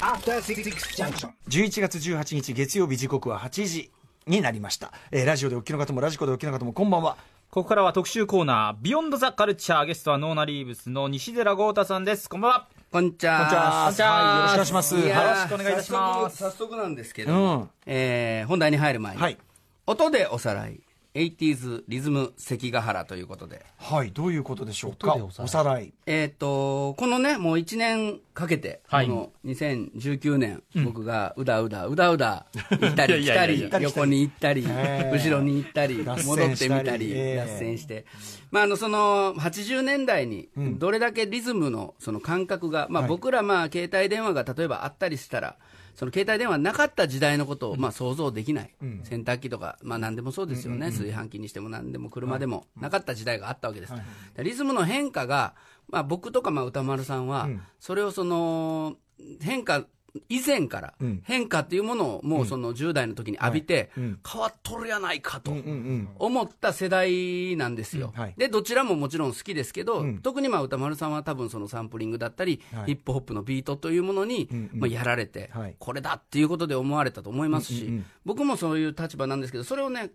After Six Junction. 11月18日月曜日時刻は8時になりました、えーラジオでお聞きの方もラジコでお聞きの方もこんばんは。ここからは特集コーナー、ビヨンドザカルチャー、ゲストはノーナリーブスの西寺豪太さんです。こんばんは。こんにちは。こんにちは。よろしくお願いします。よろしくお願いいたします。早速早速なんですけど、うん。えー本題に入る前に、はい。音でおさらい、80s リズム関ヶ原ということで、はいどういうことでしょうか？おさらい。えっ、と、このね、もう1年かけて、はい。この2019年、僕がうだうだ、うだうだ、行ったり来たりいやいやいや、横に行ったり、ええ後ろに行ったり、戻ってみたり、したりええ。脱線して。まあ、あの、その、80年代に、ん。どれだけリズムの、その感覚が、まあ、僕ら、まあ、携帯電話が例えばあったりしたら、その携帯電話なかった時代のことを、まあ、想像できない、洗濯機とか、まあ、何でもそうですよね、炊飯器にしても何でも車でもなかった時代があったわけです、リズムの変化が、まあ、僕とかまあ歌丸さんは、それをその変化以前からん。変化っていうものをもうその10代の時に浴びて、変わっとるやないかと。思った世代なんですよ、でどちらももちろん好きですけど、ん。特にまあ歌丸さんは多分そのサンプリングだったり、はい。ヒップホップのビートというものに、まあ、やられて、はい。これだっていうことで思われたと思いますし、僕もそういう立場なんですけど、それをね、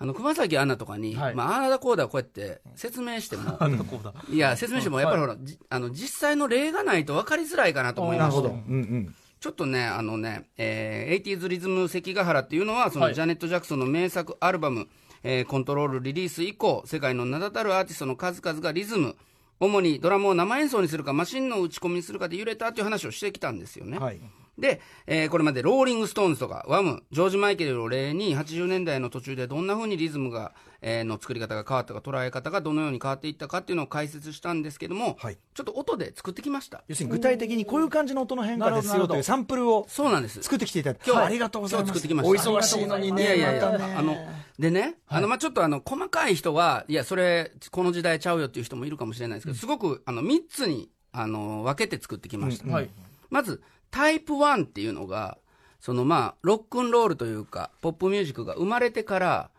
あの熊崎アナとかに、はい。まあ、ああだこうだこうやって説明しても、いや、説明しても、やっぱりほら、じあの実際の例がないと分かりづらいかなと思いまして。なるほど、うんうんちょっとね、あのね、えー、80s リズム関ヶ原っていうのは、そのはいジャネット・ジャクソンの名作アルバム、えーコントロールリリース以降、世界の名だたるアーティストの数々がリズム、主にドラムを生演奏にするか、マシンの打ち込みにするかで揺れたっていう話をしてきたんですよね。はいで、えーこれまでローリング・ストーンズとかワム、ジョージ・マイケルを例に80年代の途中でどんな風にリズムが、えーの作り方が変わったか、捉え方がどのように変わっていったかっていうのを解説したんですけども、はい。ちょっと音で作ってきました。要するに具体的にこういう感じの音の変化ですよというサンプルをそうなんです。作ってきていた。だいて今日はありがとうございます。作ってきました。お忙しいのにね。いやいやいや、あの、でね、あの、まあ、ちょっとあの、細かい人は、いや、それ、この時代ちゃうよっていう人もいるかもしれないですけど、すごく、あの、3つに、あの、分けて作ってきました。うん。はい。まず、タイプ1っていうのが、そのまあ、ロックンロールというか、ポップミュージックが生まれてから、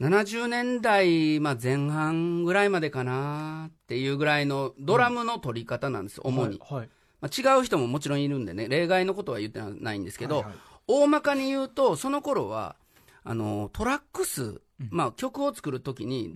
70年代、まあ、前半ぐらいまでかなっていうぐらいのドラムの取り方なんです、主に。はい。まあ、違う人ももちろんいるんでね、例外のことは言ってないんですけど、はいはい大まかに言うと、その頃は、あの、トラック数、まあ、曲を作るときに、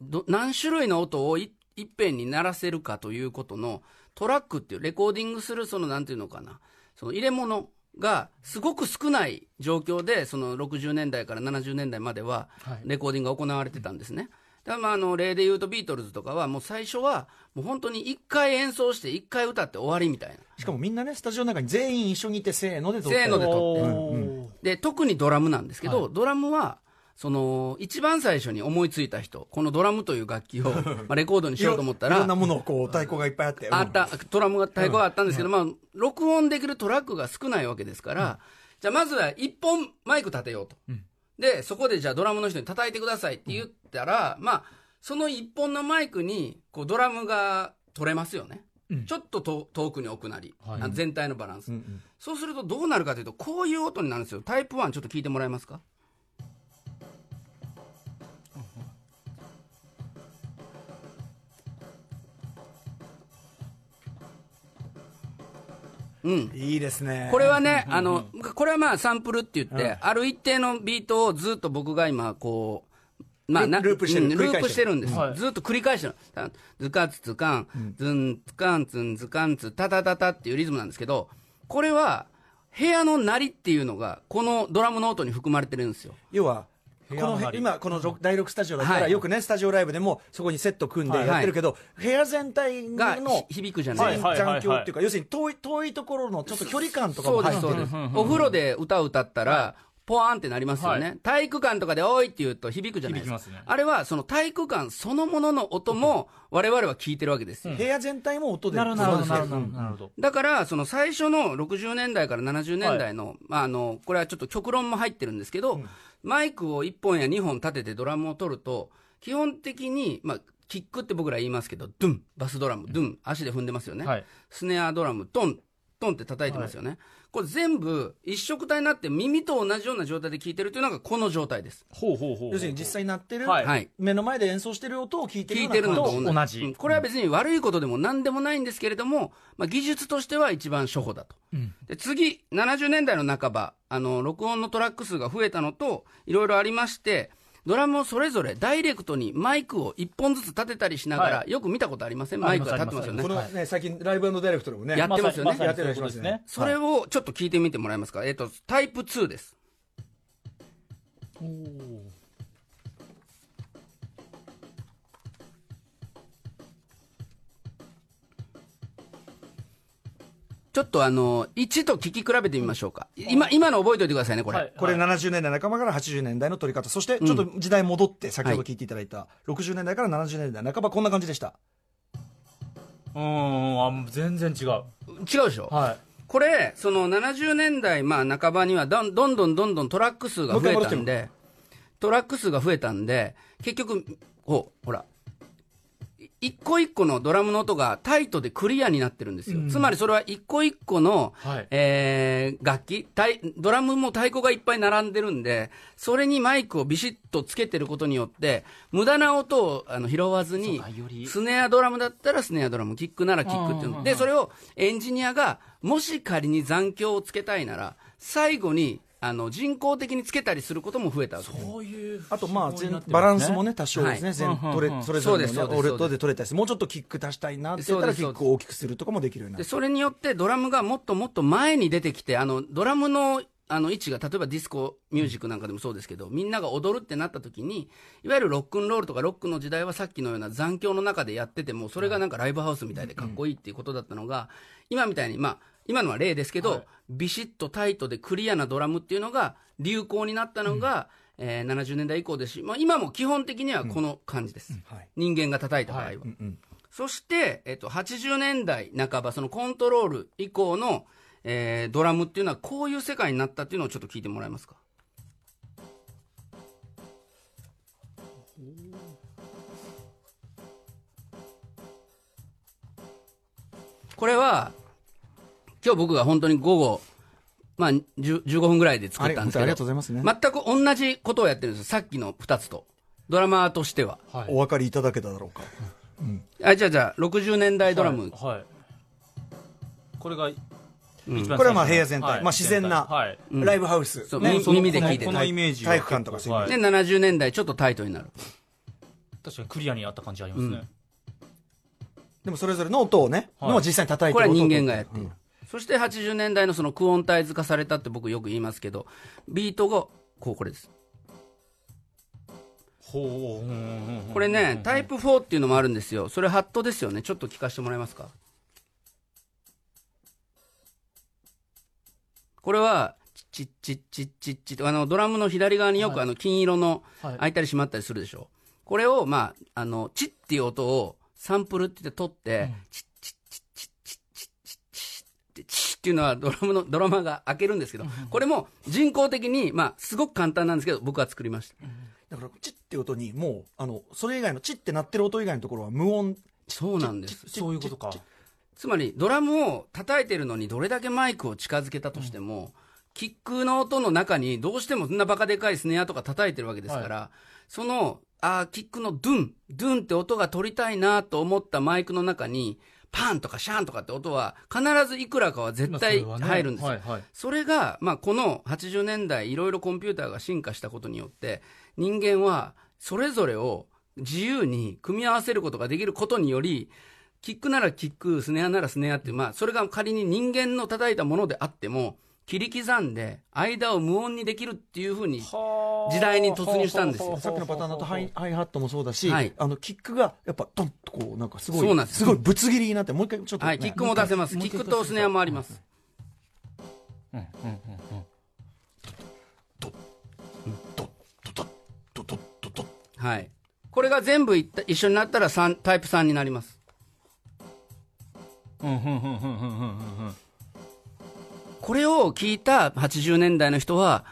ど何種類の音をいいっぺんに鳴らせるかということの、トラックっていう、レコーディングする、その、なんていうのかな、その入れ物がすごく少ない状況で、その60年代から70年代までははい、レコーディングが行われてたんですね。だからまああの例で言うとビートルズとかはもう最初はもう本当に1回演奏して1回歌って終わりみたいな。しかもみんなねスタジオの中に全員一緒にいてせーので撮って。せーので撮って。で特にドラムなんですけど、ドラムはその一番最初に思いついた人このドラムという楽器を、まあ、レコードにしようと思ったらいろんなものをこう太鼓がいっぱいあって。あったドラムが太鼓があったんですけど、まあ、録音できるトラックが少ないわけですから、じゃあまずは1本マイク立てようと、でそこでじゃあドラムの人に叩いてくださいって言ったら、まあその1本のマイクにこうドラムが取れますよね、ちょっとと遠くに置くなり、全体のバランス、そうするとどうなるかというとこういう音になるんですよ。タイプ1ちょっと聞いてもらえますか？うん。いいですね。これはね、あの、これはまあサンプルって言って、ある一定のビートをずっと僕が今こう、まあ、なルループしてるうんループしてるんです、はい。ずっと繰り返してる。たズカツツカン、ズンツカンツンズカンツ、タタタタっていうリズムなんですけど、これは、部屋の鳴りっていうのが、このドラムの音に含まれてるんですよ。要はこの今このろ第6スタジオだったら、はいよくねスタジオライブでもそこにセット組んでやってるけど、部屋全体がのひ響くじゃない。残響っていうか、要するに遠い遠いところのちょっと距離感とかそうです、も入ってるそうです。お風呂で歌を歌ったら、ポワーンってなりますよね、は体育館とかでおいって言うと響くじゃないですか。すねあれはその体育館そのものの音も我々は聞いてるわけですよ。部屋全体も音でなるほど、なるほど、なるほどそうですなるほど。だから、その最初の60年代から70年代の、まあ、あの、これはちょっと極論も入ってるんですけど、マイクを1本や2本立ててドラムを取ると、基本的に、まあ、キックって僕ら言いますけど、ドゥン、バスドラム、ドゥン、足で踏んでますよね。はいスネアドラム、ドン、トンって叩いてますよね。これ全部一色体になって耳と同じような状態で聞いてるというのがこの状態です。ほうほうほう要するに実際に鳴ってる、はいはい。目の前で演奏してる音を聞いてるような聞いてるのと同じ同じうんこれは別に悪いことでも何でもないんですけれども、まあ、技術としては一番初歩だと。で次、70年代の半ば、あの、録音のトラック数が増えたのと、いろいろありまして、ドラムをそれぞれダイレクトにマイクを一本ずつ立てたりしながら、はよく見たことありません？マイクが立ってますよね？こ。のね、最近ライブダイレクトでもねやってますよね。やってたりしますね。それをちょっと聞いてみてもらえますか？えっ、と、タイプ2です。ちょっとあの、1と聞き比べてみましょうか。今、今の覚えておいてくださいね、これ。はい。これ70年代半ばから80年代の撮り方、そしてちょっと時代戻って、先ほど聞いていただいた、60年代から70年代半ば、こんな感じでした。うーんあ全然違う。違うでしょ、はい。これ、その70年代、まあ、半ばにはどんどんどんどんどんトラック数が増えたんで、トラック数が増えたんで、結局、ほう、ほら、い一個一個のドラムの音がタイトでクリアになってるんですよ。つまりそれは一個一個の、はい。えー楽器。タイ、ドラムも太鼓がいっぱい並んでるんで、それにマイクをビシッとつけてることによって、無駄な音をあの拾わずにスネアドラムだったらスネアドラム、キックならキックっていうの。で、それをエンジニアが、もし仮に残響をつけたいなら、最後に、あの、人工的につけたりすることも増えた。そういうあと、まあ、全バランスもね、多少ですね、はい。全取れそれぞれそうですのオレットで取れたりして、もうちょっとキック足したいなって言ったら、キックを大きくするとかもできるようになで、る。それによってドラムがもっともっと前に出てきて、あの、ドラムの、あの位置が例えばディスコミュージックなんかでもそうですけど、みんなが踊るってなった時に、いわゆるロックンロールとかロックの時代はさっきのような残響の中でやってても、それがなんかライブハウスみたいでかっこいいっていうことだったのが、今みたいに、まあ、今のは例ですけど、はい。ビシッとタイトでクリアなドラムっていうのが流行になったのが、えー70年代以降ですし、まあ、今も基本的にはこの感じです。はい。人間が叩いた場合は。はい。うんうん。そして、えっと、80年代半ば、そのコントロール以降の、えードラムっていうのはこういう世界になったっていうのをちょっと聞いてもらえますか？これは、今日僕が本当に午後、まあ、10 15分ぐらいで作ったんですけど、ありがとうございますね。全く同じことをやってるんですよ。さっきの2つと。ドラマーとしては。はいお分かりいただけただろうか。あ、じゃあじゃあ、60年代ドラム。はい、はい。これが一うんこれはまあ部屋全体。はい。まあ自然なはい。うん。ライブハウス。そうねみ耳で聞いてこのイメージが体育館とかそういうで、70年代ちょっとタイトになる。確かにクリアにあった感じありますね、でもそれぞれの音をね、はい。のを実際に叩いてこれは人る音を間がやっている。そして80年代のそのクオンタイズ化されたって僕よく言いますけど、ビートが、こう、これです。ほうこれね、タイプ4っていうのもあるんですよ。それハットですよね。ちょっと聞かせてもらえますか？これは、チッチッチッチッチッチあの、ドラムの左側によく、あの、金色の、開いたり閉まったりするでしょ。これを、まあ、あの、チッっていう音を、サンプルって言って取って、チッっていうのはドラムの、ドラマーが開けるんですけど、これも人工的に、まあ、すごく簡単なんですけど、僕は作りました。だから、チッって音に、もう、あの、それ以外の、チッって鳴ってる音以外のところは無音。そうなんです。そういうことかつまりドラムを叩いてるのにどれだけマイクを近づけたとしても、キックの音の中にどうしてもそんなバカでかいスネアとか叩いてるわけですから、そのあーキックのドゥンドゥンって音が取りたいなと思ったマイクの中にパンとかシャンとかって音は必ずいくらかは絶対入るんですよ。はいはいそれが、まあ、この80年代いろいろコンピューターが進化したことによって人間はそれぞれを自由に組み合わせることができることによりキックならキックスネアならスネアって、まあ、それが仮に人間の叩いたものであっても切り刻んで間を無音にできるっていうふうに時代に突入したんですよさっきのパターンだとハイハイハットもそうだし、はいあの、キックが、やっぱ、ドンとこう、なんかすごい、そうなんですごいぶつ切りになって、もう一回ちょっと、ね。はい、キックも出せます。キックとスネアもあります。うんうんうんうんドドドドドドドはい。これが全部いった一緒になったら3タイプ3になります。うんうんうんうんうんうんうんこれを聞いた80年代の人は、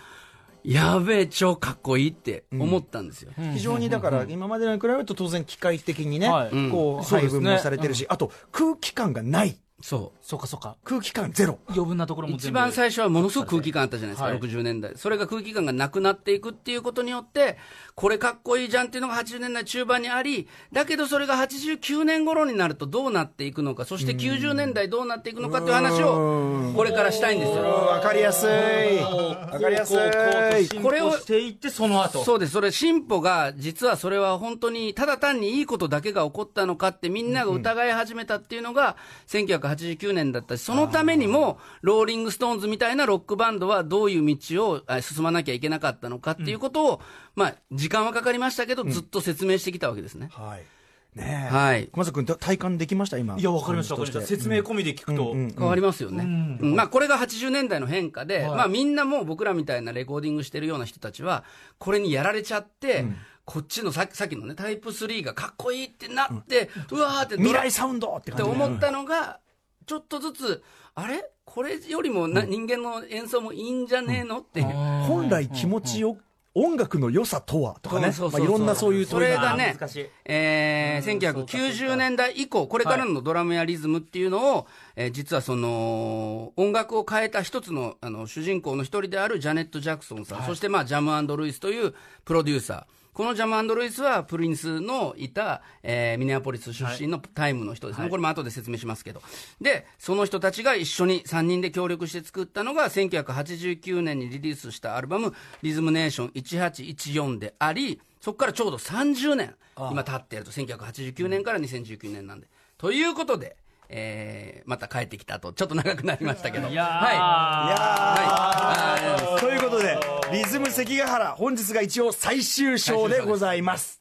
やべえ、超かっこいいって思ったんですよ。うん。非常にだから、今までのに比べると当然機械的にね、はい。こう、配分もされてるし、あと空気感がない。そうそうかそうか。空気感ゼロ。余分なところも一全部。番最初はものすごく空気感あったじゃないですか、はい60年代。それが空気感がなくなっていくっていうことによって、これかっこいいじゃんっていうのが80年代中盤にあり、だけどそれが89年頃になるとどうなっていくのか、そして90年代どうなっていくのかっていう話を、これからしたいんですよ。わかりやすい。わかりやすい。これをしていって、その後。そうです、それ、進歩が、実はそれは本当に、ただ単にいいことだけが起こったのかって、みんなが疑い始めたっていうのが、1989年だったし、そのためにも、ローリング・ストーンズみたいなロックバンドはどういう道をあ進まなきゃいけなかったのかっていうことを、まあ、時間はかかりましたけど、ずっと説明してきたわけですね。はい。ねえ。はい小松君、体感できました？今。いや、わかりました、わかりました。説明込みで聞くと。変わりますよね、うんまあ、これが80年代の変化で、まあ、みんなもう僕らみたいなレコーディングしてるような人たちは、これにやられちゃって、こっちのささっきのね、タイプ3がかっこいいってなって、うわーって未来サウンドってって感じで。思ったのが、ちょっとずつ、あれ？これよりもな、人間の演奏もいいんじゃねえのっていう。本来気持ちよ、音楽の良さとはとかね。そうそうそうまあいろんなそういうそれがねえー、1990年代以降、これからのドラムやリズムっていうのを、えー実はその、音楽を変えた一つのあの主人公の一人であるジャネット・ジャクソンさん、そしてまあジャムルイスというプロデューサー。このジャムルイスはプリンスのいた、えーミネアポリス出身のタイムの人ですね、これも後で説明しますけど、でその人たちが一緒に3人で協力して作ったのが、1989年にリリースしたアルバム、リズムネーション1814であり、そこからちょうど30年、今経っていると、1989年から2019年なんで。ということで、えーまた帰ってきたと、ちょっと長くなりましたけど。いやー。はい。はい。ということで、リズム関ヶ原、本日が一応最終章でございます。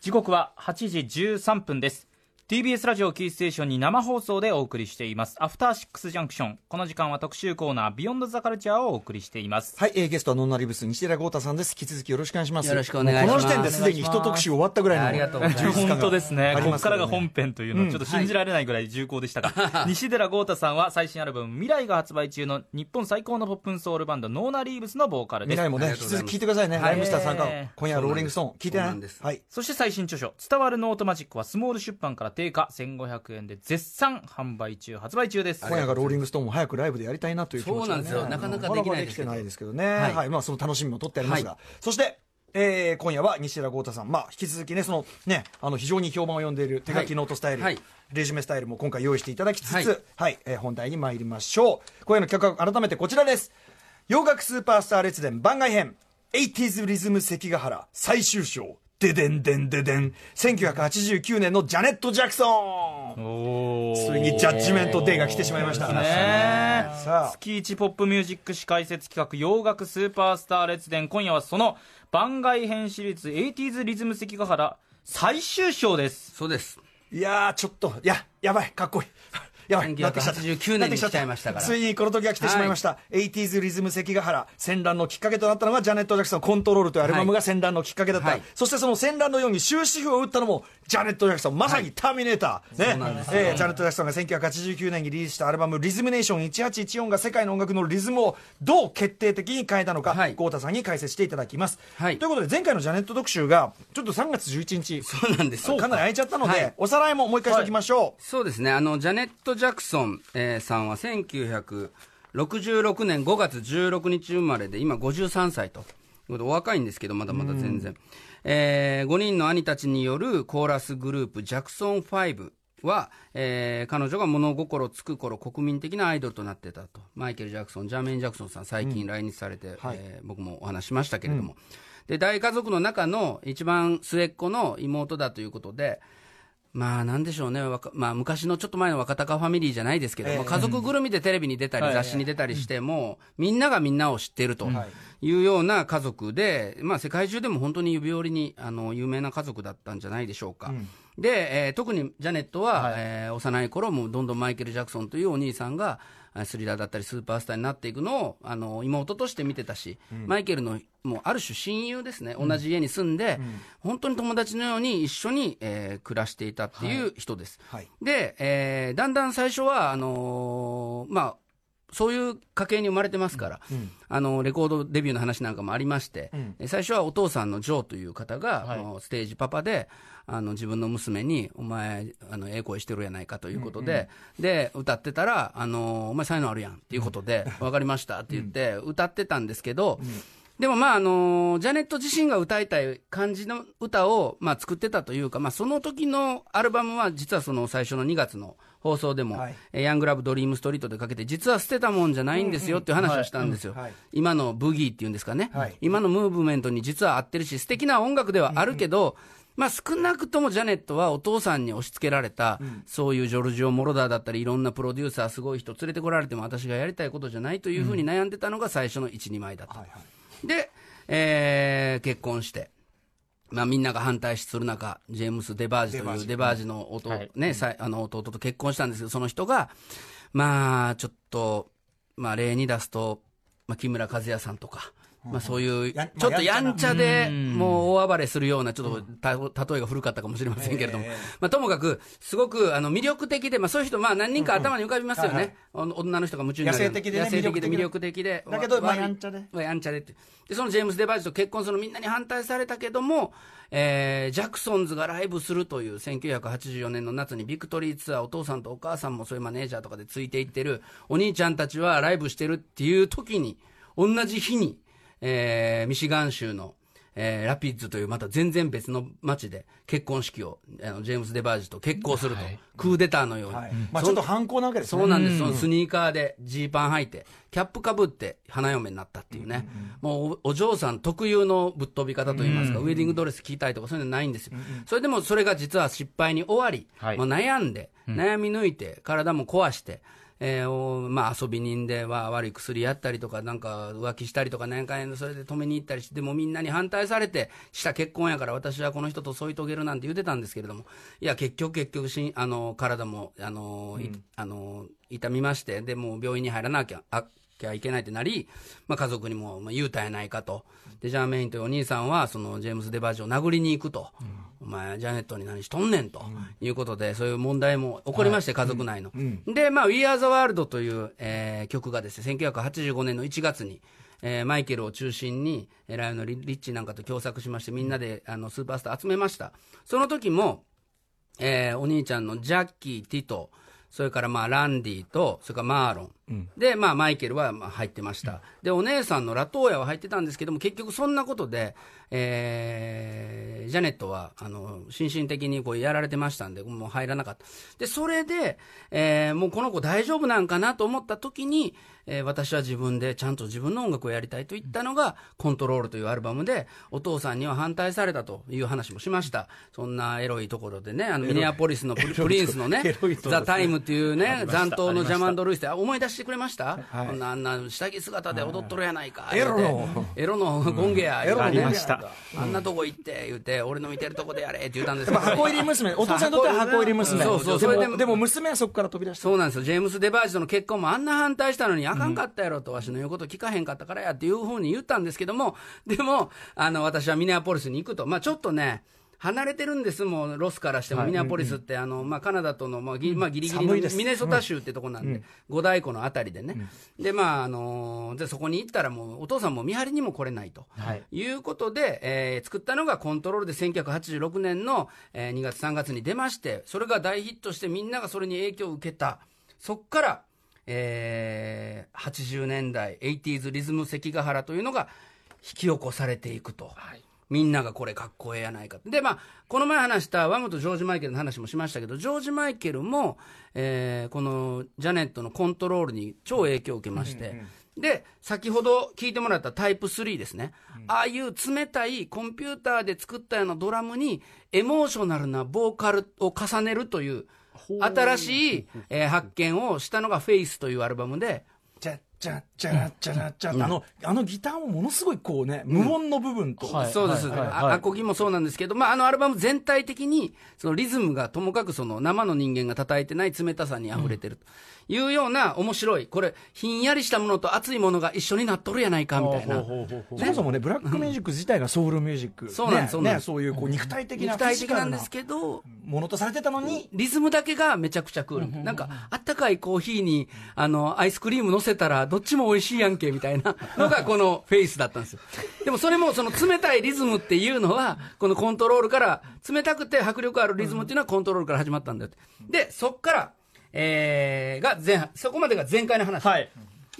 時刻は8時13分です TBS ラジオキーステーションに生放送でお送りしていますアフターシックスジャンクションこの時間は特集コーナービヨンドザカルチャーをお送りしていますはい、えーゲストはノンナリブス西寺豪太さんです。引き続きよろしくお願いします。よろしくお願いしますこの時点ですでに一特集終わったぐらいの。ありがとうございます本当ですねここからが本編というのはちょっと信じられないぐらい重厚でしたが、西寺郷太さんは最新アルバム「未来」が発売中の日本最高のポップンソウルバンドノーナリーブスのボーカルです未来もね、引き続き聞いてくださいね。はいライムスター参加えー。今夜はローリングストーン。聞いてね。はい。そして最新著書「伝わるノートマジック」はスモール出版から定価1500円で絶賛販売中発売中です。今夜がローリングストーンも早くライブでやりたいなという気持ちが、ね、そうなんですよ。なかなかできないですけど。できてないですけどね。はい。はい。まあ、その楽しみも取ってありますが。はそして、えー今夜は西寺豪太さん、まあ、引き続きね、そのね、あの、非常に評判を呼んでいる手書きノートスタイル、はい。レジュメスタイルも今回用意していただきつつ、ははい。い、えー本題に参りましょう。今夜の企画、改めてこちらです。洋楽スーパースター列伝番外編、80s リズム関ヶ原最終章、ででんでんででん、1989年のジャネット・ジャクソンついにジャッジメントデーが来てしまいました。ねえさあ月一ポップミュージック史解説企画洋楽スーパースター列伝今夜はその番外編シリーズ 80s リズム関ヶ原最終章ですそうです。いやー、ちょっと、いや、やばい、かっこいい。やばい、なってきちゃった1989年に来ちゃいましたからついにこの時が来てしまいました。80s リズム関ヶ原。戦乱のきっかけとなったのが、ジャネット・ジャクソン、コントロールというアルバムが戦乱のきっかけだった。はいそしてその戦乱のように終止符を打ったのも、ジャネット・ジャクソン、まさにターミネーター。ね。えージャネット・ジャクソンが1989年にリリースしたアルバム、リズムネーション1814が世界の音楽のリズムをどう決定的に変えたのか、はい豪太さんに解説していただきます。はいということで、前回のジャネット特集が、ちょっと3月11日、そうなんです。かなり空いちゃったので、はいおさらいももう一回しておきましょう。そうですね、あのジャネット・ジャクソン、えーさんは1966年5月16日生まれで、今53歳ということで、お若いんですけど、まだまだ全然、え5人の兄たちによるコーラスグループ、ジャクソン5。は、えー彼女が物心つく頃国民的なアイドルとなってたと、マイケル・ジャクソン、ジャーメイン・ジャクソンさん、最近来日されて、はい。えー僕もお話ししましたけれども、で大家族の中の一番末っ子の妹だということで、まあなんでしょうね、まあ、昔のちょっと前の若隆ファミリーじゃないですけど、ええ。まあ家族ぐるみでテレビに出たり、はい雑誌に出たりしても、みんながみんなを知っているとい。うような家族で、まあ、世界中でも本当に指折りにあの有名な家族だったんじゃないでしょうか。で、えー特にジャネットは、はい。えー幼い頃もどんどんマイケル・ジャクソンというお兄さんが、あスリラーだったりスーパースターになっていくのをあの妹として見てたし、マイケルのもうある種親友ですね、同じ家に住んで、本当に友達のように一緒に、えー暮らしていたっていう人です。はい。で、えーだんだん最初はあのーまあそういう家系に生まれてますから、あのレコードデビューの話なんかもありまして、え最初はお父さんのジョーという方が、はい。あのステージパパで、あの自分の娘に、お前、あのええ声してるやないかということで、で歌ってたら、あのお前、才能あるやんっていうことで、分かりましたって言って、歌ってたんですけど、でもまああのジャネット自身が歌いたい感じの歌を、まあ、作ってたというか、まあ、その時のアルバムは実はその最初の2月の放送でも、はい。えーヤングラブドリームストリートでかけて実は捨てたもんじゃないんですよっていう話をしたんですよ、今のブギーっていうんですかね、はい。今のムーブメントに実は合ってるし素敵な音楽ではあるけど、まあ、少なくともジャネットはお父さんに押し付けられた、そういうジョルジオ・モロダーだったりいろんなプロデューサーすごい人連れてこられても私がやりたいことじゃないというふうに悩んでたのが最初の12枚だった、で、えー結婚して。まあ、みんなが反対する中、ジェームス・デバージというデバージ。の弟,、はい。ねさいあの弟と結婚したんですけど、その人が、まあ、ちょっと、まあ、例に出すと、まあ、木村和也さんとか、まあ、そういう、やちょっとやんちゃで、うん。もう大暴れするような、ちょっとた例えが古かったかもしれませんけれども、まあ、ともかく、すごくあの魅力的で、まあ、そういう人、まあ、何人か頭に浮かびますよね、お女の人が夢中になる野生的でね野生的で魅魅力的で、だけどまあやんちゃで。まあやんちゃでって。で、そのジェームス・デバージと結婚するのみんなに反対されたけども、えージャクソンズがライブするという1984年の夏にビクトリーツアー、お父さんとお母さんもそういうマネージャーとかでついていってる、お兄ちゃんたちはライブしてるっていう時に、同じ日に、えーミシガン州の、えーラピッズというまた全然別の町で結婚式を、あのジェームス・デバージと結婚すると、クーデターのように。はい。まあ、ちょっと反抗なわけですね。そうなんです、そのスニーカーでジーパン履いて、キャップかぶって花嫁になったっていうね、もうおお嬢さん特有のぶっ飛び方といいますか、ウェディングドレス着たいとか、そういうのないんですよ、それでもそれが実は失敗に終わり、はい。もう悩んで、悩み抜いて、体も壊して、えーまあ、遊び人では悪い薬やったりとか、なんか浮気したりとか、年間それで止めに行ったりして、でもみんなに反対されて、した結婚やから、私はこの人と添い遂げるなんて言ってたんですけれども、いや、結局、結局しあの体もあの、いあの痛みまして、でもう病院に入らなきゃ。あきゃいけないってなり、まあ、家族にもまあ言うたやないかと、でジャーメインというお兄さんは、そのジェームス・デバージを殴りに行くと、お前、ジャネットに何しとんねんと。いうことで、そういう問題も起こりまして、家族内の。で、まあ、We Are the World という、えー曲がですね、1985年の1月に、えーマイケルを中心に、えーライオンのリリッチなんかと共作しまして、みんなであのスーパースター集めました。その時も、えーお兄ちゃんのジャッキー、ティト、それからまあランディと、それからマーロン、で、まあ、マイケルはまあ入ってました、でお姉さんのラトーヤは入ってたんですけども、結局そんなことで、えージャネットはあの心身的にこうやられてましたんで、もう入らなかった、でそれで、えーもうこの子大丈夫なんかなと思った時に、えー私は自分でちゃんと自分の音楽をやりたいと言ったのが、コントロールというアルバムで、お父さんには反対されたという話もしました、そんなエロいところでね、あのミネアポリスのプリ ンスのねザ・タイムっていうね、残党のジャマンド・ルイスで、あ思い出してくれました、はい。こんなあんな下着姿で踊っとるやないか、エロの。エロのゴンゲや、エロのありましたあんなとこ行って、言うて、俺の見てるとこでやれって言ったんですやっぱ箱入り娘、お父さんにとっては箱入り娘。そうそうでもそれでもでも娘はそこから飛び出した。そうなんですよ、ジェームス・デバージとの結婚もあんな反対したのに、あかんかったやろと、わしの言うこと聞かへんかったからやっていうふうに言ったんですけども、でも、あの私はミネアポリスに行くと、まあ、ちょっとね、離れてるんです、もうロスからしても、ミネアポリスって、あのまあ、カナダとの、まあぎまあ、ギリギリのミネソタ州ってとこなんで、五大湖のあたりでね、で、まああのでそこに行ったら、もうお父さんも見張りにも来れないと。はい。いうことで、えー作ったのがコントロールで1986年の、えー2月3月に出まして、それが大ヒットしてみんながそれに影響を受けた。そっから、えー80年代、80s リズム関ヶ原というのが引き起こされていくと。みんながこれかっこええやないか。で、まあ、この前話したワムとジョージ・マイケルの話もしましたけど、ジョージ・マイケルも、えーこのジャネットのコントロールに超影響を受けまして、で、先ほど聞いてもらったタイプ3ですね。ああいう冷たいコンピューターで作ったようなドラムに、エモーショナルなボーカルを重ねるという、新しい、えー発見をしたのがフェイスというアルバムで、チャチャチャチャってあの、あのギターもものすごいこうね、無音の部分と、はいそうです、はいはいあアコギもそうなんですけど、まあ、あのアルバム全体的に、そのリズムがともかくその生の人間が叩いてない冷たさに溢れてるというような面白い、これ、ひんやりしたものと熱いものが一緒になっとるやないかみたいな。そもそもね、ブラックミュージック自体がソウルミュージック。そうなんですねねそういうこう肉体的な、肉体的なんですど。けど、ものとされてたのに、リズムだけがめちゃくちゃクール。なんか、あったかいコーヒーに、あの、アイスクリーム乗せたら、どっちも美味しいやんけ、みたいな のが、このフェイスだったんですよ。でもそれも、その冷たいリズムっていうのは、このコントロールから、冷たくて迫力あるリズムっていうのはコントロールから始まったんだよって。で、そっから、えー、が前半、そこまでが前回の話。はい。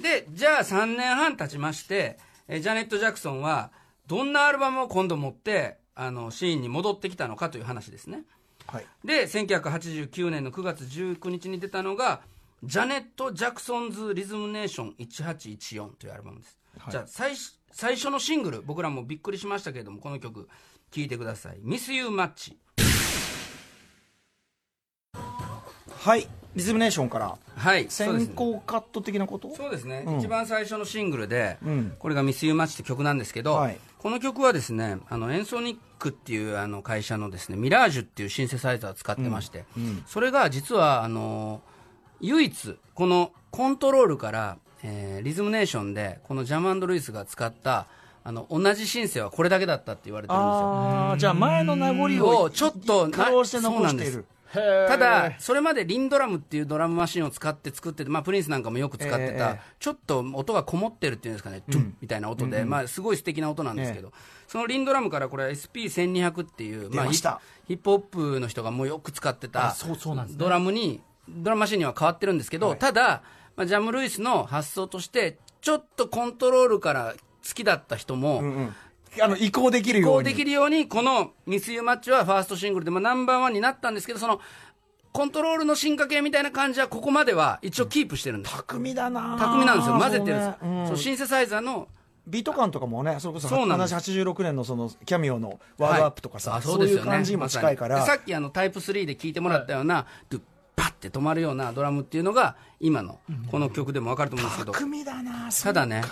で、じゃあ3年半経ちまして、えージャネット・ジャクソンは、どんなアルバムを今度持って、あの、シーンに戻ってきたのかという話ですね。はい。で、1989年の9月19日に出たのが、ジャネット・ジャクソンズ・リズムネーション1814というアルバムです。じゃあ最初、最初のシングル、僕らもびっくりしましたけれども、この曲、聴いてください。ミス・ユー・マッチ。はい。リズムネーションから、はい。先行カット的なこと？そうですね、うん。一番最初のシングルで、うん。これが「ミス・ユー・マッチ」って曲なんですけど、はい。この曲はですねあのエンソニックっていうあの会社のですねミラージュっていうシンセサイザーを使ってまして、それが実はあの唯一このコントロールから、えーリズムネーションでこのジャムルイスが使ったあの同じシンセはこれだけだったって言われてるんですよ。ああ、じゃあ前の名残ををちょっと苦労して残していそうなんでる。ただ、それまでリンドラムっていうドラムマシンを使って作ってて、まあ、プリンスなんかもよく使ってた、ええちょっと音がこもってるっていうんですかね、トゥンみたいな音で、まあ、すごい素敵な音なんですけど、そのリンドラムからこれ SP1200 っていう、出ました。ヒヒップホップの人がもうよく使ってたあそうそうなんですね。ドラムに、ドラムマシンには変わってるんですけど、はい。ただ、まあ、ジャム・ルイスの発想として、ちょっとコントロールから好きだった人も。あの、移行できるように。こうできるように、このミス・ユー・マッチはファーストシングルで、まあ、ナンバーワンになったんですけど、その、コントロールの進化系みたいな感じは、ここまでは一応キープしてるんです。巧みだな巧みなんですよ。混ぜてるんです。よ。そうねうん。そうシンセサイザーの、ビート感とかもね、それこそ、そうなんです。86年のその、キャミオのワードアップとかさ、あそういう感じにも近いから、まさっきあのタイプ3で聞いてもらったような、ドゥッパッて止まるようなドラムっていうのが、今のこの曲でもわかると思うんですけど、巧みだなただね、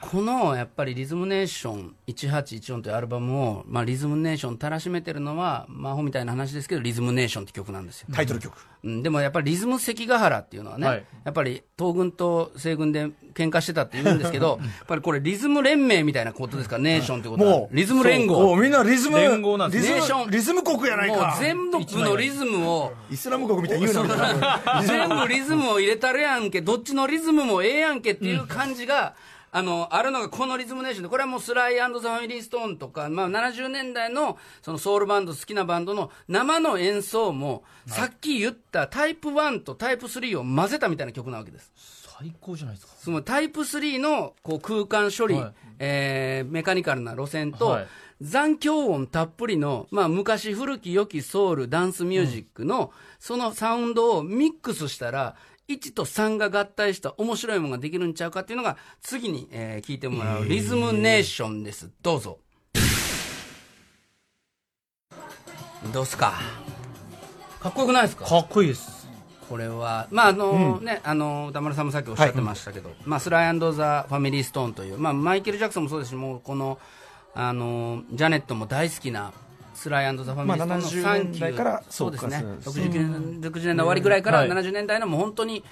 このやっぱりリズムネーション1814というアルバムを、まあ、リズムネーションたらしめてるのは、魔法みたいな話ですけど、リズムネーションって曲なんですよ。タイトル曲。うん、でもやっぱりリズム関ヶ原っていうのはね、はいやっぱり東軍と西軍で喧嘩してたって言うんですけど、やっぱりこれ、リズム連盟みたいなことですか？ら、ネーションってことは、もう、リズム連合、みんなリズム、連合なんですリズムネーションリズム国やないもうか。全部のリズムを、イスラム国みたいに言うな。全部リズムを入れたるやんけ、どっちのリズムもええやんけっていう感じが、あの、あるのがこのリズムネーションで、これはもうスライザ・ファミリー・ストーンとか、まあ70年代のそのソウルバンド、好きなバンドの生の演奏も、さっき言ったタイプ1とタイプ3を混ぜたみたいな曲なわけです。最高じゃないですか。そのタイプ3のこう空間処理、はいえーメカニカルな路線と、はい残響音たっぷりの、まあ、昔古き良きソウル、ダンスミュージックの、そのサウンドをミックスしたら、1と3が合体した面白いものができるんちゃうかっていうのが、次に、えー聞いてもらうリズムネーションです。どうぞ。どうすか？かっこよくないですか？かっこいいです。これは、まああのね、あの歌丸さんもさっきおっしゃってましたけど、まあ、スライザ・ファミリー・ストーンという、まあ、マイケル・ジャクソンもそうですし、もうこのあのジャネットも大好きなスライ＆ザ・ファミリー・ストーンのまあ70サンキュー。年代からそうですね、そうか60年 ,60 年代終わりぐらいからはい。70年代のもう本当に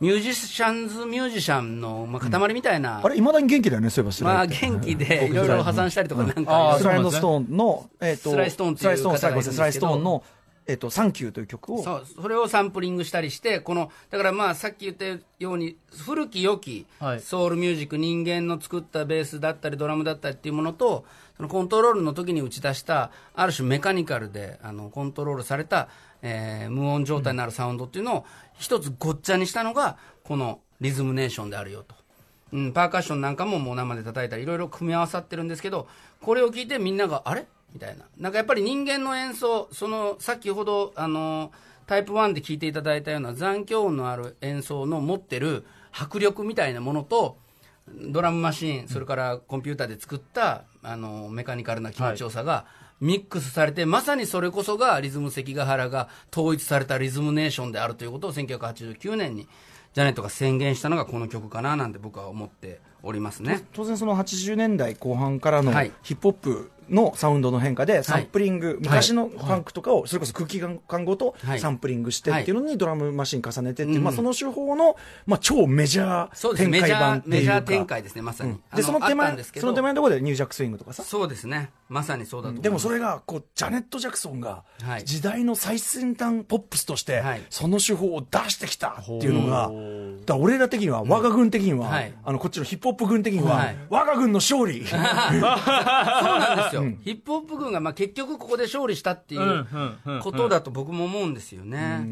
ミュージシャンズ・ミュージシャンの、まあ、塊みたいな、あれ、いまだに元気だよね、そういえばスライまあ、元気でいろいろ破産したりとかなんか、あースライドストーンの、えっと、スライストーンっていう方がいるんですけど。スライストーンの、えっと、サンキューという曲を、そうそれをサンプリングしたりしてこのだからまあさっき言ったように古き良きはい。ソウルミュージック、人間の作ったベースだったりドラムだったりっていうものとそのコントロールの時に打ち出したある種メカニカルであのコントロールされた、えー無音状態になるサウンドっていうのを一つごっちゃにしたのがこのリズムネーションであるよと。うん、パーカッションなんかももう生で叩いたりいろいろ組み合わさってるんですけどこれを聞いてみんながあれ？みたいななんかやっぱり人間の演奏その先ほどあのタイプ1で聞いていただいたような残響音のある演奏の持ってる迫力みたいなものとドラムマシンそれからコンピューターで作ったあのメカニカルな気持ちよさが、ミックスされてまさにそれこそがリズム関ヶ原が統一されたリズムネーションであるということを1989年にジャネットが宣言したのがこの曲かななんて僕は思っておりますね。当然その80年代後半からのはいヒップホップのサウンドの変化でサンプリング、昔のファンクとかをそれこそ空気感ごとはい。サンプリングしてってい。うのにドラムマシン重ねてっていう、まあ、その手法の、まあ、超メジャー展開版っていうか。ー展開ですね、まさに。あでその手前その手前のところでニュージャックスイングとかさ。そうですね、まさにそうだと。でもそれがこうジャネット・ジャクソンがはい。時代の最先端ポップスとしてはい。その手法を出してきたっていうのが、だ俺ら的には、我が軍的には、はい。あのこっちのヒップホップ軍的には、はい。我が軍の勝利。そうなんですよ、ヒップホップ軍がまあ結局ここで勝利したっていうことだと僕も思うんですよね。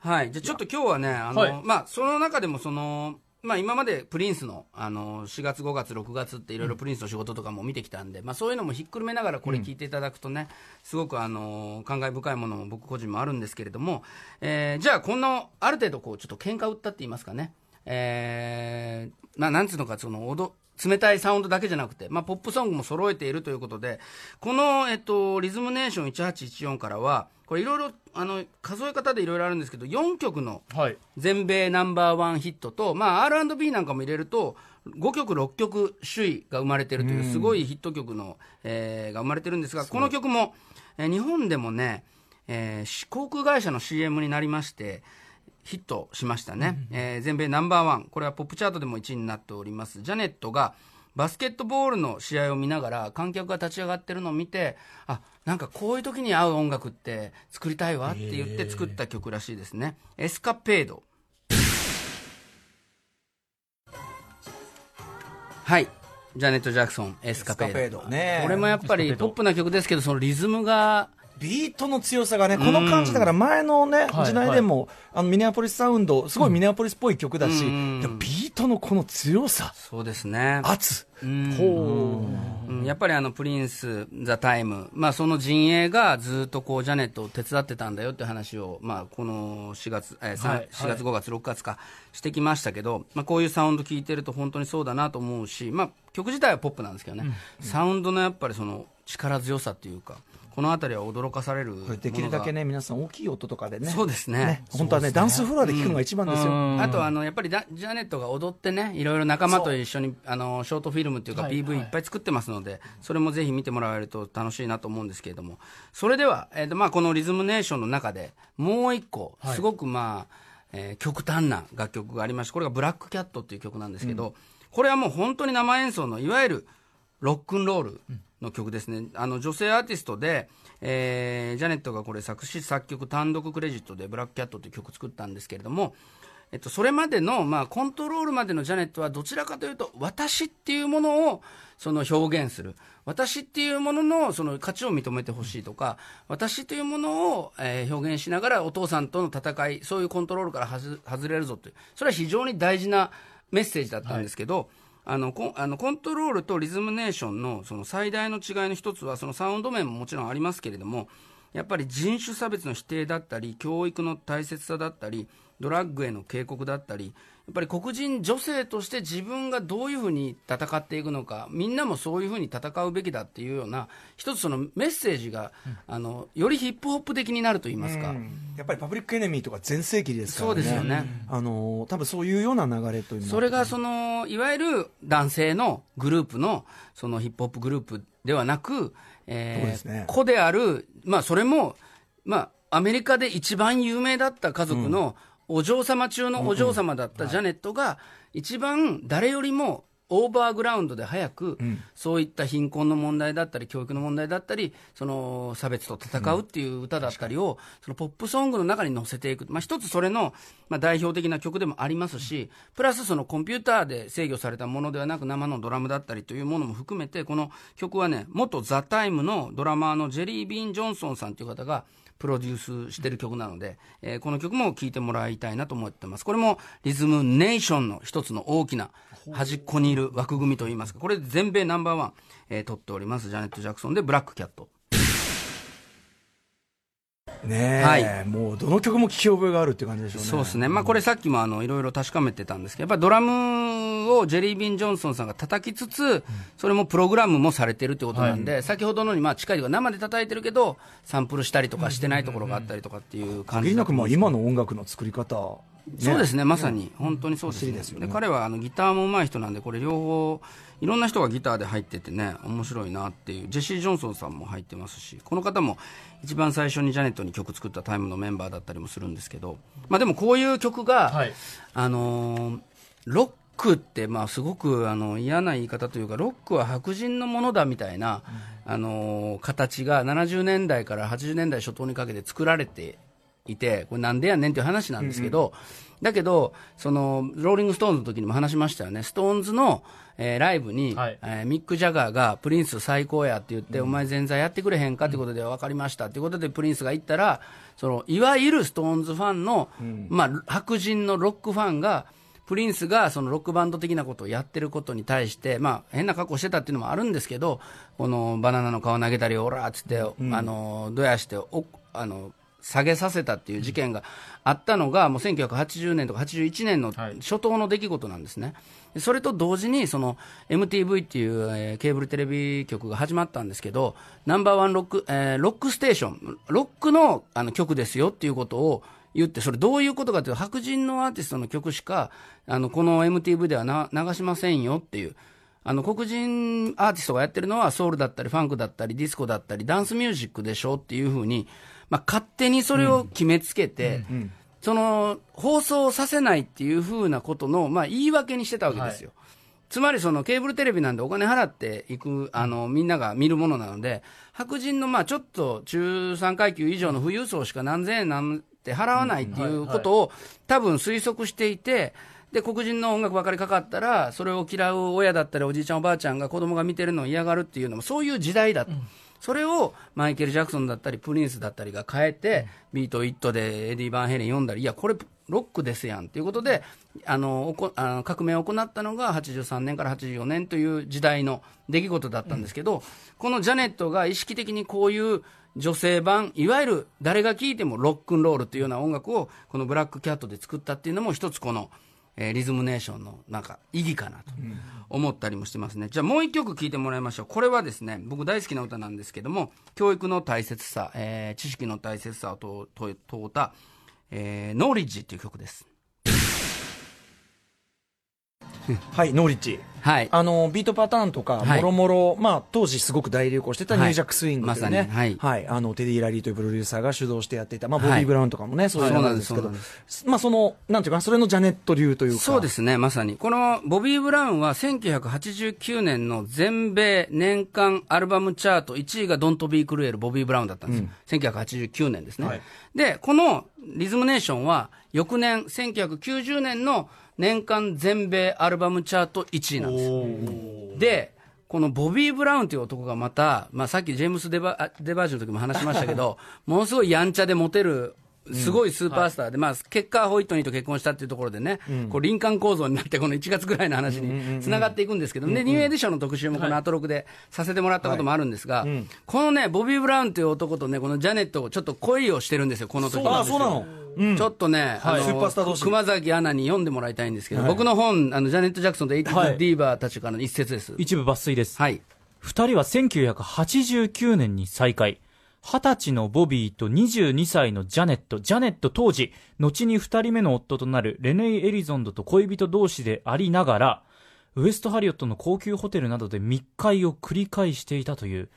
はい、じゃあちょっと今日はね、あのはい。まあ、その中でもその、まあ、今までプリンスのあの4月、5月、6月っていろいろプリンスの仕事とかも見てきたんで、まあ、そういうのもひっくるめながらこれ聞いていただくとね、すごくあの感慨深いものも僕個人もあるんですけれども、えーじゃあ、こんなある程度こうちょっと喧嘩売ったって言いますかね、えーまあ、なんつうのかそのおど冷たいサウンドだけじゃなくて、まあ、ポップソングも揃えているということで、この、えっと、リズムネーション1814からは、これいろいろ、あの、数え方でいろいろあるんですけど、4曲のはい。全米ナンバーワンヒットと、まあ、R&B なんかも入れると、5曲、6曲首位が生まれてるという、すごいヒット曲の、えーが生まれてるんですが、この曲も、えー日本でもね、えー航空会社の CM になりまして、ヒットしましたね、えー全米ナンバーワン、これはポップチャートでも1位になっております、ジャネットがバスケットボールの試合を見ながら、観客が立ち上がってるのを見て、あなんかこういう時に合う音楽って作りたいわって言って作った曲らしいですね、エスカペード。はい。ジャネット・ジャクソン、エスカペード。ードね。これもやっぱりポップな曲ですけど、そのリズムが、ビートの強さがね、この感じだから前のね、はい時代でも、あのミネアポリスサウンド、すごいミネアポリスっぽい曲だし、ビートのこの強さ、そうですね。圧。うん。やっぱりあのプリンス、ザ・タイム、まあ、その陣営がずっとこうジャネットを手伝ってたんだよって話を、まあ、この4月、えーさんはい4月、5月、6月かしてきましたけど、まあ、こういうサウンド聞いてると本当にそうだなと思うし、まあ、曲自体はポップなんですけどね、サウンドのやっぱりその力強さっていうか、このあたりは驚かされるできるだけね、皆さん大きい音とかでね。そうですね。本当はね、ダンスフロアで聴くのが一番ですよ。あとあのやっぱりダジャネットが踊ってね、いろいろ仲間と一緒にあのショートフィルムっていうか、はい PV い。っぱい作ってますので、それもぜひ見てもらえると楽しいなと思うんですけれども、それでは、えーとまあ、このリズムネーションの中で、もう一個、すごく、まあえー極端な楽曲がありまして、これがブラックキャットっていう曲なんですけど、これはもう本当に生演奏のいわゆるロックンロールの曲ですね、あの女性アーティストで、えージャネットがこれ作詞作曲単独クレジットで「ブラックキャット」という曲作ったんですけれども、えっと、それまでの、まあ、コントロールまでのジャネットはどちらかというと私っていうものをその表現する。私っていうもののその価値を認めてほしいとか私というものを、えー表現しながらお父さんとの戦いそういうコントロールから外れるぞという。それは非常に大事なメッセージだったんですけど、あのコンあのコントロールとリズムネーションのその最大の違いの一つはそのサウンド面ももちろんありますけれどもやっぱり人種差別の否定だったり教育の大切さだったりドラッグへの警告だったりやっぱり黒人女性として自分がどういうふうに戦っていくのかみんなもそういうふうに戦うべきだっていうような一つそのメッセージが、あのよりヒップホップ的になると言いますか、やっぱりパブリックエネミーとか全盛期ですからね。そうですよね。あの、多分そういうような流れというそれがそのいわゆる男性のグループのそのヒップホップグループではなく、えそうですね。子である、まあ、それも、まあ、アメリカで一番有名だった家族のお嬢様中のお嬢様だったジャネットが、一番誰よりもオーバーグラウンドで早く、そういった貧困の問題だったり、教育の問題だったり、その差別と戦うっていう歌だったりを、そのポップソングの中に乗せていく、まあ、一つそれの、まあ、代表的な曲でもありますし、プラスそのコンピューターで制御されたものではなく、生のドラムだったりというものも含めて、この曲はね、元ザ・タイムのドラマーのジェリー・ビーン・ジョンソンさんという方が、プロデュースしてる曲なので、えーこの曲も聴いてもらいたいなと思ってます。これもリズムネーションの一つの大きな端っこにいる枠組みといいますか、これ全米ナンバーワン、えー取っております、ジャネット・ジャクソンでブラックキャット。ねえ、はい。もうどの曲も聴き覚えがあるって感じでしょうね。そうですね、まあ、これさっきもあのいろいろ確かめてたんですけど、やっぱりドラムをジェリー・ビン・ジョンソンさんが叩きつつ、それもプログラムもされてるってことなんで、先ほどのにまあ近いとか、生で叩いてるけど、サンプルしたりとかしてないところがあったりとかっていう感じ限りなく今の音楽の作り方そうですね、まさに、本当にそうですね。で彼はあのギターも上手い人なんで、これ両方、いろんな人がギターで入っててね、面白いなっていう、ジェシー・ジョンソンさんも入ってますし、この方も一番最初にジャネットに曲作ったタイムのメンバーだったりもするんですけど、まあでもこういう曲が、はい。あのーロックって、まあ、すごくあの嫌な言い方というか、ロックは白人のものだみたいな、あのー形が70年代から80年代初頭にかけて作られていて、これなんでやねんっていう話なんですけど、だけど、その、ローリング・ストーンズの時にも話しましたよね、ストーンズの、えーライブに、はい。えーミック・ジャガーがプリンス最高やって言って、お前前座やってくれへんかってことで分かりましたっていうことでプリンスが言ったら、そのいわゆるストーンズファンの、まあ、白人のロックファンが、プリンスがそのロックバンド的なことをやってることに対して、まあ、変な格好してたっていうのもあるんですけど、このバナナの皮投げたり、オラーっつって、あのどやしておあの下げさせたっていう事件があったのが、もう1980年とか81年のはい初頭の出来事なんですね。でそれと同時に、その MTV っていう、えーケーブルテレビ局が始まったんですけど、ナンバーワンロック、えーロックステーション、ロックのあの曲ですよっていうことを言って、それどういうことかというと、白人のアーティストの曲しか、あのこの MTV ではな流しませんよっていう。あの黒人アーティストがやってるのはソウルだったりファンクだったりディスコだったりダンスミュージックでしょっていうふうに、まあ、勝手にそれを決めつけて、その放送させないっていうふうなことの、まあ、言い訳にしてたわけですよ。つまりそのケーブルテレビなんでお金払っていく、あの、みんなが見るものなので、白人のまあちょっと中産階級以上の富裕層しか何千円なんて払わないっていうことを多分推測していて、で、黒人の音楽ばかりかかったら、それを嫌う親だったりおじいちゃんおばあちゃんが子供が見てるのを嫌がるっていうのもそういう時代だと。それをマイケル・ジャクソンだったりプリンスだったりが変えて、ビート・イットでエディ・ヴァン・ヘイレン呼んだり、いや、これロックですやんっていうことで、あのおこあの革命を行ったのが83年から84年という時代の出来事だったんですけど、このジャネットが意識的にこういう女性版、いわゆる誰が聴いてもロックンロールというような音楽をこのブラックキャットで作ったっていうのも一つこの、えーリズムネーションのなんか意義かなと思ったりもしてますね。じゃあもう一曲聴いてもらいましょう。これはですね、僕大好きな歌なんですけども、教育の大切さ、えー知識の大切さを問うた、えーノーリッジっていう曲です。はい、ノーリッチ。はい。あのビートパターンとか、はい。もろもろ、まあ、当時すごく大流行してたニュージャックスイングというね、はい。まはい。あのテディ・ラリーというプロデューサーが主導してやっていた、まあ、ボはいビー・ブラウンとかもね、そういうのなんですけど、まあ、その、なんていうかな、それのジャネット流というか、そうですね、まさに。このボビー・ブラウンは1989年の全米年間アルバムチャート1位がドント・ビー・クルエル、ボビー・ブラウンだったんですよ。1989年ですね、はい。で、このリズムネーションは翌年、1990年の年間全米アルバムチャート1位なんですよ。で、このボビー・ブラウンという男がまた、まあ、さっきジェームス・デバあデバージュの時も話しましたけど、ものすごいやんちゃでモテる、すごいスーパースターで、まあ、結果、ホイットニーと結婚したっていうところでね、こう円環構造になって、この1月ぐらいの話につながっていくんですけど、で、ニューエディションの特集もこのアトロクでさせてもらったこともあるんですが、このね、ボビー・ブラウンという男とね、このジャネットをちょっと恋をしてるんですよ、この時ああ、そうなの？ちょっとね、あのスーパースター同士。熊崎アナに読んでもらいたいんですけど、僕の本、あのジャネット・ジャクソンとエイティはい。ディーバたちからの一節です。一部抜粋です。はい。二人は1989年に再会。二十歳のボビーと22歳のジャネット。ジャネット当時、後に二人目の夫となるレネイ・エリゾンドと恋人同士でありながら、ウエストハリオットの高級ホテルなどで密会を繰り返していたという。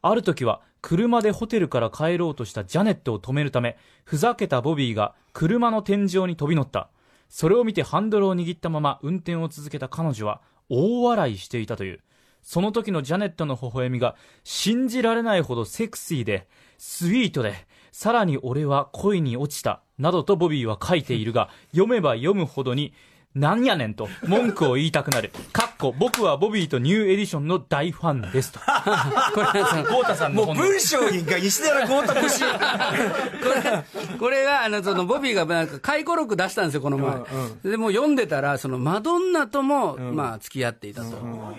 ある時は、車でホテルから帰ろうとしたジャネットを止めるため、ふざけたボビーが車の天井に飛び乗った。それを見てハンドルを握ったまま運転を続けた彼女は大笑いしていたという。その時のジャネットの微笑みが信じられないほどセクシーで、スイートで、さらに俺は恋に落ちた、などとボビーは書いているが、読めば読むほどに、なんやねんと文句を言いたくなる。かっこ、僕はボビーとニューエディションの大ファンですと。これはそのコータさんの。もう文章が石寺豪太節。これこれが、あの、その、ボビーが、なんか、回顧録出したんですよ、この前。で、もう読んでたら、その、マドンナとも、まあ、付き合っていたと。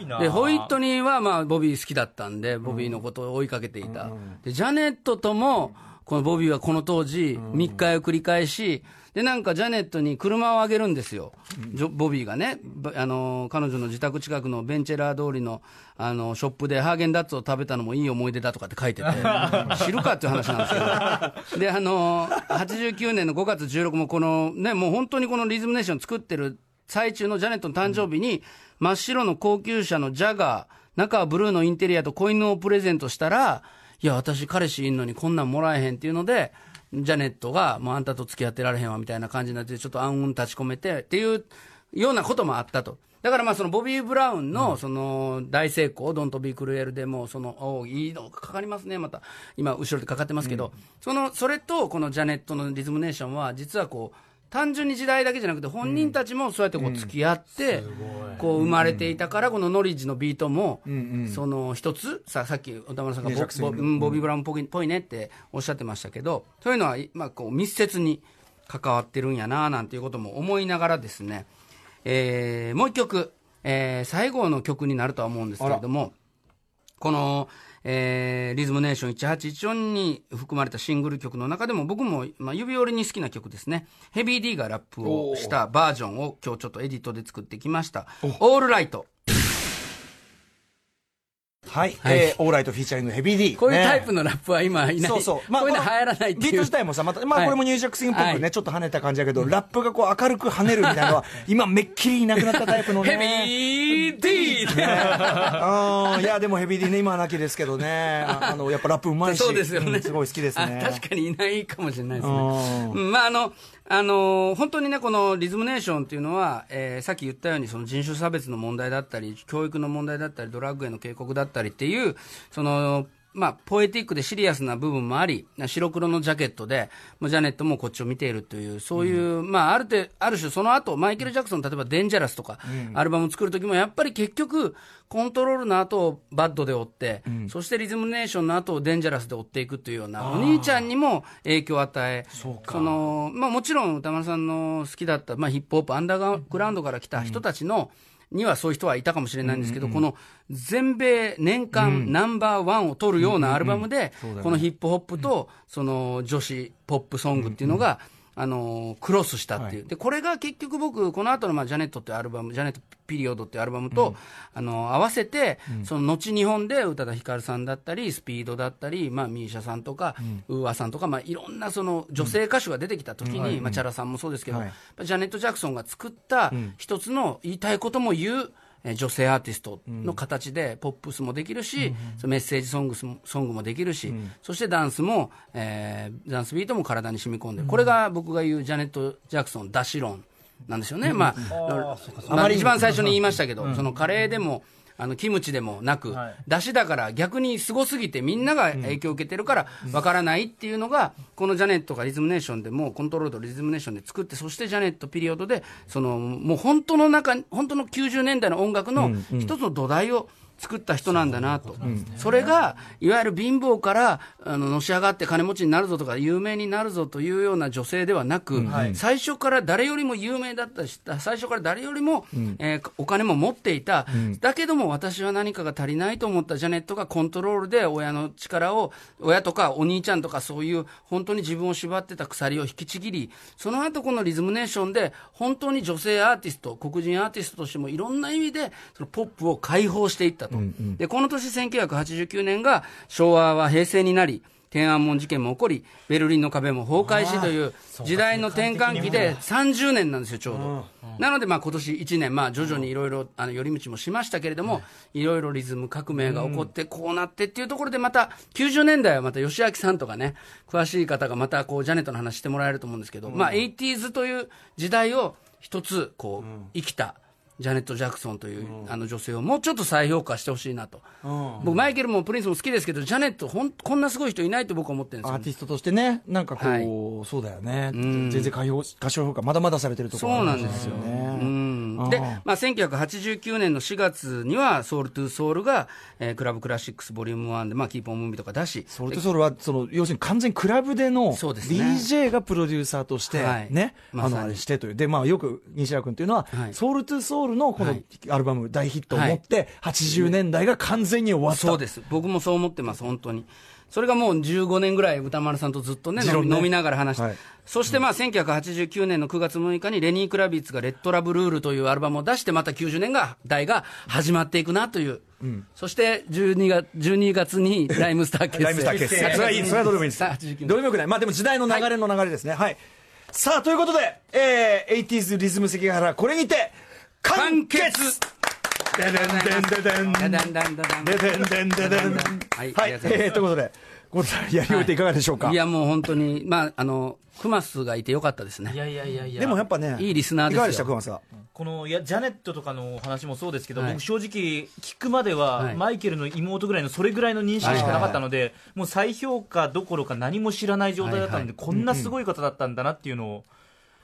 なで、ホイットニーは、まあ、ボビー好きだったんで、ボビーのことを追いかけていた。で、ジャネットとも、このボビーはこの当時、密会を繰り返し、で、なんかジャネットに車をあげるんですよ。ボビーがね、ばあの、彼女の自宅近くのベンチェラー通りの、あの、ショップでハーゲンダッツを食べたのもいい思い出だとかって書いてて、知るかっていう話なんですけど。で、あの、89年の5月16もこのね、もう本当にこのリズムネーション作ってる最中のジャネットの誕生日に、真っ白の高級車のジャガー、中はブルーのインテリアと子犬をプレゼントしたら、いや、私彼氏いんのにこんなんもらえへんっていうので、ジャネットが、もうあんたと付き合ってられへんわみたいな感じになって、ちょっと暗雲立ち込めてっていうようなこともあったと。だからまあそのボビー・ブラウンのその大成功、ドント・ビー・クルエルでも、その、おいいのかかりますね、また。今、後ろでかかってますけど、その、それとこのジャネットのリズムネーションは、実はこう、単純に時代だけじゃなくて、本人たちもそうやってこう付き合って、こう生まれていたから、このノリッジのビートも、その一つ、ささっき歌丸さんがボボビー・ブラウンっぽいぽいねっておっしゃってましたけど、そういうのは、まあ、こう密接に関わってるんやななんていうことも思いながらですね、えーもう一曲、えー最後の曲になるとは思うんですけれども、この、えーリズムネーション1814に含まれたシングル曲の中でも僕も、まあ、指折りに好きな曲ですね。ヘビー D がラップをしたバージョンを今日ちょっとエディットで作ってきました。オールライト。はい、えーオーライトフィーチャリングヘビー D こういうタイプののラップは今いない。そうそう。こういうの流行らないっていう。ビート自体もさ、また、まあはいこれもニュージャックスインっぽくね、はいちょっと跳ねた感じだけど、ラップがこう明るく跳ねるみたいなのは、今めっきりいなくなったタイプのね。ヘビー D! あーいや、でもヘビー D ね、今はなきですけどね。ああの、やっぱラップうまいし。そうですよね、んすごい好きですね。あ確かにいないかもしれないですね。まああのあの本当にね、このリズムネーションっていうのは、えーさっき言ったように、その人種差別の問題だったり、教育の問題だったり、ドラッグへの警告だったりっていう、そのまあ、ポエティックでシリアスな部分もあり、白黒のジャケットで、ジャネットもこっちを見ているという、そういう、まあ、ある程度、ある種その後、マイケル・ジャクソン、例えばデンジャラスとか、アルバムを作るときも、やっぱり結局、コントロールの後をバッドで追って、そしてリズムネーションの後をデンジャラスで追っていくというような、お兄ちゃんにも影響を与え、その、まあもちろん歌丸さんの好きだった、まあヒップホップ、アンダーグラウンドから来た人たちの、にはそういう人はいたかもしれないんですけど、この全米年間ナンバーワンを取るようなアルバムで、このヒップホップとその女子ポップソングっていうのが、あのクロスしたっていう、でこれが結局僕、この後のまの、ジャネットっていうアルバム、ジャネットピリオドっていうアルバムと、あの合わせて、その後日本で宇多田ヒカルさんだったり、スピードだったり、まあ、ミーシャさんとか、UAさんとか、まあ、いろんなその女性歌手が出てきたときに、まあ、チャラさんもそうですけど、はい。ジャネット・ジャクソンが作った一つの言いたいことも言う、えー女性アーティストの形で、ポップスもできるし、そのメッセージソングソングもできるし、そしてダンスも、えーダンスビートも体に染み込んで、これが僕が言うジャネット・ジャクソン、ダシ論なん。ですよね。まあ、まあ、一番最初に言いましたけど、そのカレーでも、あのキムチでもなく、はい。だしだから逆にすごすぎてみんなが影響を受けてるからわからないっていうのが、このジャネットがリズムネーションでもコントロールとリズムネーションで作ってそしてジャネットピリオドでそのもう本当の中本当の90年代の音楽の一つの土台を作った人なんだなと、それがいわゆる貧乏からあののし上がって金持ちになるぞとか有名になるぞというような女性ではなく、最初から誰よりも有名だったし最初から誰よりも、えーお金も持っていた、だけども私は何かが足りないと思ったジャネットがコントロールで親の力を親とかお兄ちゃんとかそういう本当に自分を縛ってた鎖を引きちぎりその後このリズムネーションで本当に女性アーティスト黒人アーティストとしてもいろんな意味でそのポップを解放していったと、でこの年1989年が昭和は平成になり天安門事件も起こりベルリンの壁も崩壊しという時代の転換期で30年なんですよちょうど、なのでまあ今年1年、まあ、徐々にいろいろ寄り道もしましたけれども、いろいろリズム革命が起こってこうなってっていうところでまた90年代はまた吉明さんとかね詳しい方がまたこうジャネットの話してもらえると思うんですけど、まあ 80s という時代を一つこう生きたジャネット・ジャクソンという、あの女性をもうちょっと再評価してほしいなと、僕、マイケルもプリンスも好きですけど、ジャネットほん、こんなすごい人いないと僕は思ってるんですよアーティストとしてね、なんかこう、はいそうだよね。全然過小過小評価、まだまだされてるところそうなんですよ。ね。うん。で、まあ、1989年の4月には、ソウル・トゥ・ソウルが、えークラブ・クラシックスボリューム1で、まあ、キーポン・ムービーとか出し、ソルトソウルは、その、要するに完全にクラブでの、DJ がプロデューサーとして、はい。ね、あの、あれしてという。で、まあ、よく、西田君っていうのは、はい。ソウルトゥソウルのこのはい。アルバム、大ヒットを持って、80年代が完全に終わった。そうです、僕もそう思ってます、本当に。それがもう15年ぐらい歌丸さんとずっとね飲みながら話して、はいそしてまあ1989年の9月6日にレニー・クラビッツが「レッド・ラブ・ルール」というアルバムを出してまた90年が代が始まっていくなという、そして12月 ,12 月にライムスター結成 ライムスター結成。それはいい、それはどうでもいいです。89年どうでもよくない。まあでも時代の流れの流れですね。はい。さあ、ということで、えー、80s リズム関ヶ原、これにて、完結ででんでんででん。ダダンダンダダンでんでんでん。はいはい。といえー、ということで、ゴルさん、やり終えていかがでしょうかいやもう本当に、まあ、あのクマスがいてよかったですね。いやいやいやいや。でもやっぱね、いいリスナーですよいかがでした、熊さん。このいやジャネットとかの話もそうですけど、はい僕正直聞くまでは、はいマイケルの妹ぐらいのそれぐらいの認識しかなかったので、もう再評価どころか何も知らない状態だったので、こんなすごい方だったんだなっていうのを、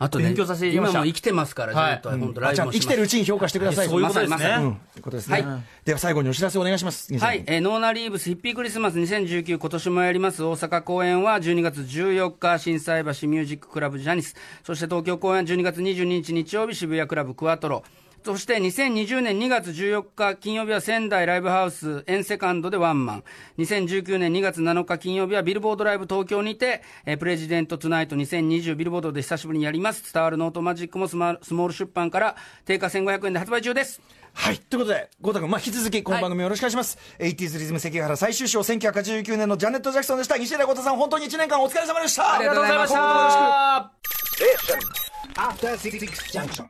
あとね、勉強させていただきました。今も生きてますから、ジャネットは本当ラあちゃんと生きイブもします。てるうちに評価してください。そういうことですね。うん。ということですね。はい。では最後にお知らせお願いします。はい、えーノーナリーブスヒッピークリスマス2019今年もやります。大阪公演は12月14日心斎橋ミュージッククラブジャニス。そして東京公演は12月22日日曜日渋谷クラブクワトロそして2020年2月14日金曜日は仙台ライブハウスエンセカンドでワンマン2019年2月7日金曜日はビルボードライブ東京にて、えープレジデントトゥナイト2020ビルボードで久しぶりにやります伝わるノートマジックもスマスモール出版から定価1500円で発売中ですはい。ということで、ゴータ君、まあ、引き続き、この番組よろしくお願いします。80s リズム関ヶ原最終章、1989年のジャネット・ジャクソンでした。西寺ゴータさん、本当に1年間お疲れ様でした。ありがとうございました今後ともよろしく Station. After Six Junction.